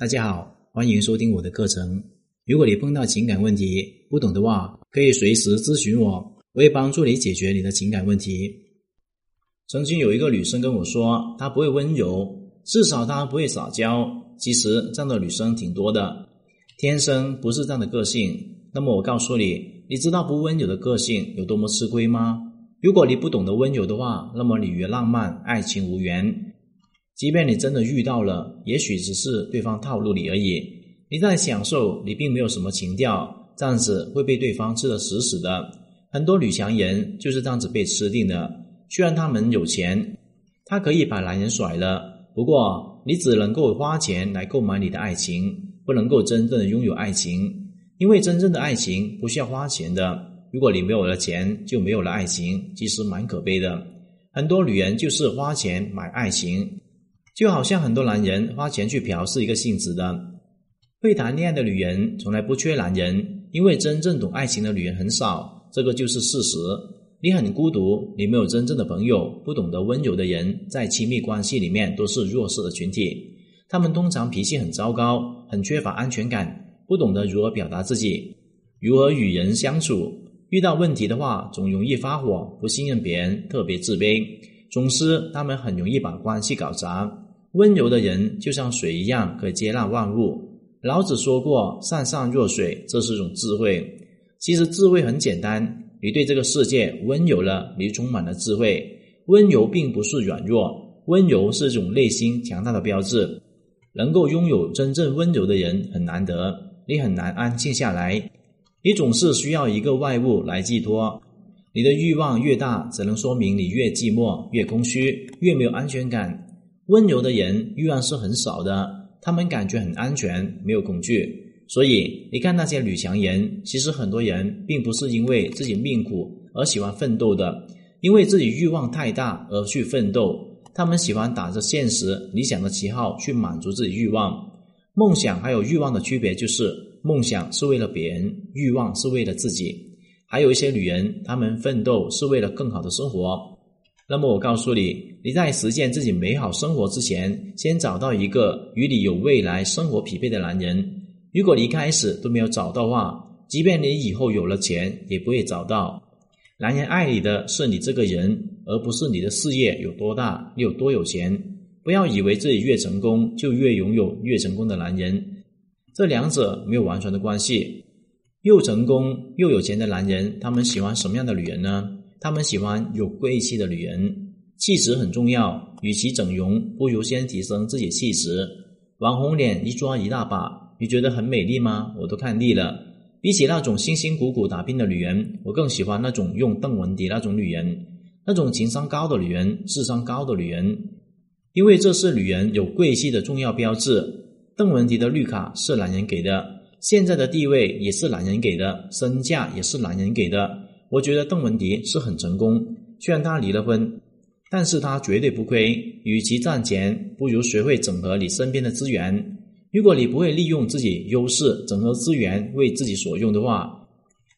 大家好，欢迎收听我的课程。如果你碰到情感问题不懂的话，可以随时咨询我，我会帮助你解决你的情感问题。曾经有一个女生跟我说，她不会温柔，至少她不会撒娇。其实这样的女生挺多的，天生不是这样的个性。那么我告诉你，你知道不温柔的个性有多么吃亏吗？如果你不懂得温柔的话，那么你与浪漫爱情无缘。即便你真的遇到了，也许只是对方套路你而已。你在享受，你并没有什么情调，这样子会被对方吃得死死的。很多女强人就是这样子被吃定的。虽然他们有钱，他可以把男人甩了，不过你只能够花钱来购买你的爱情，不能够真正的拥有爱情。因为真正的爱情不需要花钱的。如果你没有了钱，就没有了爱情，其实蛮可悲的。很多女人就是花钱买爱情，就好像很多男人花钱去嫖是一个性质的。会谈恋爱的女人从来不缺男人，因为真正懂爱情的女人很少，这个就是事实。你很孤独，你没有真正的朋友，不懂得温柔的人，在亲密关系里面都是弱势的群体。他们通常脾气很糟糕，很缺乏安全感，不懂得如何表达自己，如何与人相处。遇到问题的话，总容易发火，不信任别人，特别自卑。总之，他们很容易把关系搞砸。温柔的人就像水一样，可以接纳万物。老子说过：“善善若水”，这是一种智慧。其实智慧很简单，你对这个世界温柔了，你充满了智慧。温柔并不是软弱，温柔是一种内心强大的标志。能够拥有真正温柔的人很难得，你很难安静下来。你总是需要一个外物来寄托，你的欲望越大，只能说明你越寂寞、越空虚、越没有安全感。温柔的人欲望是很少的，他们感觉很安全，没有恐惧。所以你看那些女强人，其实很多人并不是因为自己命苦而喜欢奋斗的，因为自己欲望太大而去奋斗。他们喜欢打着现实理想的旗号去满足自己欲望。梦想还有欲望的区别就是。梦想是为了别人，欲望是为了自己。还有一些女人，她们奋斗是为了更好的生活。那么我告诉你，你在实现自己美好生活之前，先找到一个与你有未来生活匹配的男人。如果你一开始都没有找到的话，即便你以后有了钱，也不会找到。男人爱你的是你这个人，而不是你的事业有多大，你有多有钱。不要以为自己越成功，就越拥有越成功的男人。这两者没有完全的关系。又成功又有钱的男人，他们喜欢什么样的女人呢？他们喜欢有贵气的女人，气质很重要。与其整容，不如先提升自己气质。网红脸一抓一大把，你觉得很美丽吗？我都看腻了。比起那种辛辛苦苦打拼的女人，我更喜欢那种用邓文迪那种女人，那种情商高的女人，智商高的女人，因为这是女人有贵气的重要标志。邓文迪的绿卡是男人给的，现在的地位也是男人给的，身价也是男人给的。我觉得邓文迪是很成功，虽然他离了婚，但是他绝对不亏。与其赚钱，不如学会整合你身边的资源。如果你不会利用自己优势，整合资源为自己所用的话，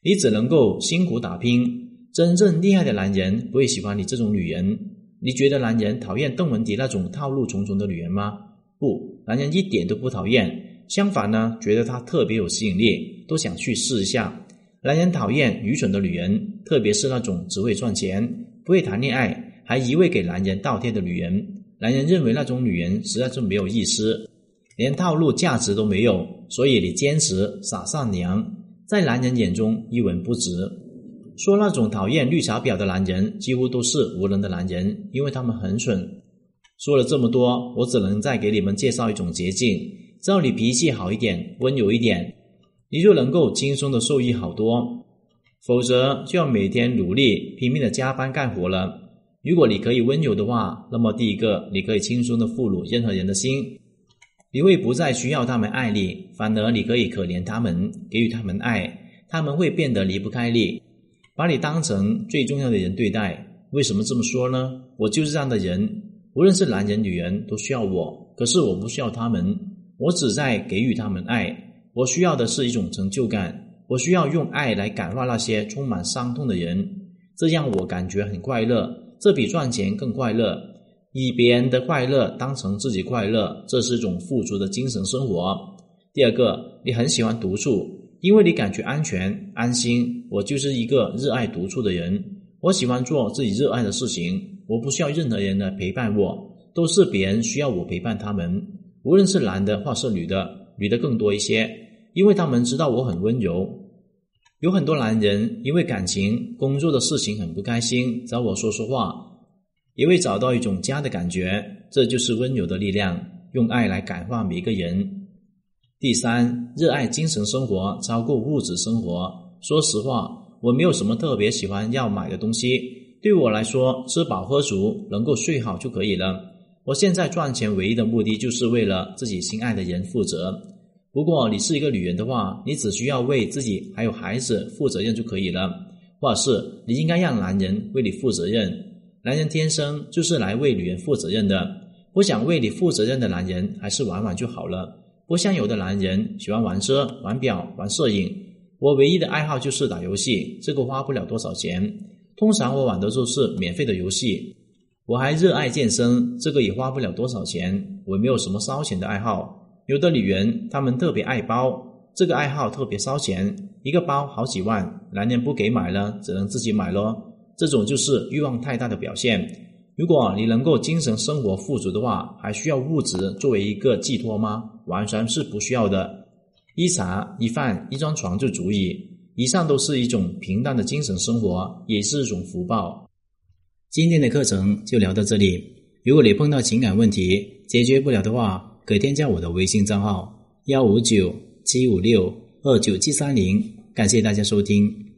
你只能够辛苦打拼。真正厉害的男人不会喜欢你这种女人。你觉得男人讨厌邓文迪那种套路重重的女人吗？不。男人一点都不讨厌，相反呢，觉得她特别有吸引力，都想去试一下。男人讨厌愚蠢的女人，特别是那种只会赚钱、不会谈恋爱，还一味给男人倒贴的女人。男人认为那种女人实在是没有意思，连套路价值都没有。所以你坚持傻善良，在男人眼中一文不值。说那种讨厌绿茶婊的男人，几乎都是无能的男人，因为他们很蠢。说了这么多，我只能再给你们介绍一种捷径：只要你脾气好一点、温柔一点，你就能够轻松的受益好多。否则就要每天努力拼命的加班干活了。如果你可以温柔的话，那么第一个，你可以轻松的俘虏任何人的心，你会不再需要他们爱你，反而你可以可怜他们，给予他们爱，他们会变得离不开你，把你当成最重要的人对待。为什么这么说呢？我就是这样的人。无论是男人女人，都需要我，可是我不需要他们，我只在给予他们爱。我需要的是一种成就感，我需要用爱来感化那些充满伤痛的人，这让我感觉很快乐，这比赚钱更快乐。以别人的快乐当成自己快乐，这是一种富足的精神生活。第二个，你很喜欢独处，因为你感觉安全、安心。我就是一个热爱独处的人，我喜欢做自己热爱的事情，我不需要任何人的陪伴，我都是别人需要我陪伴他们。无论是男的或是女的，女的更多一些，因为他们知道我很温柔。有很多男人因为感情、工作的事情很不开心，找我说说话。也会找到一种家的感觉，这就是温柔的力量，用爱来感化每个人。第三，热爱精神生活，超过物质生活。说实话，我没有什么特别喜欢要买的东西，对我来说，吃饱喝足，能够睡好就可以了。我现在赚钱唯一的目的，就是为了自己心爱的人负责。如果你是一个女人的话，你只需要为自己还有孩子负责任就可以了，或者是你应该让男人为你负责任。男人天生就是来为女人负责任的，不想为你负责任的男人，还是玩玩就好了。不像有的男人喜欢玩车、玩表、玩摄影。我唯一的爱好就是打游戏，这个花不了多少钱。通常我玩的都是免费的游戏。我还热爱健身，这个也花不了多少钱。我没有什么烧钱的爱好。有的女人她们特别爱包，这个爱好特别烧钱，一个包好几万，男人不给买了，只能自己买咯。这种就是欲望太大的表现。如果你能够精神生活富足的话，还需要物质作为一个寄托吗？完全是不需要的。一茶一饭一张床就足以。以上都是一种平淡的精神生活，也是一种福报。今天的课程就聊到这里。如果你碰到情感问题解决不了的话，可添加我的微信账号幺五九七五六二九七三零。感谢大家收听。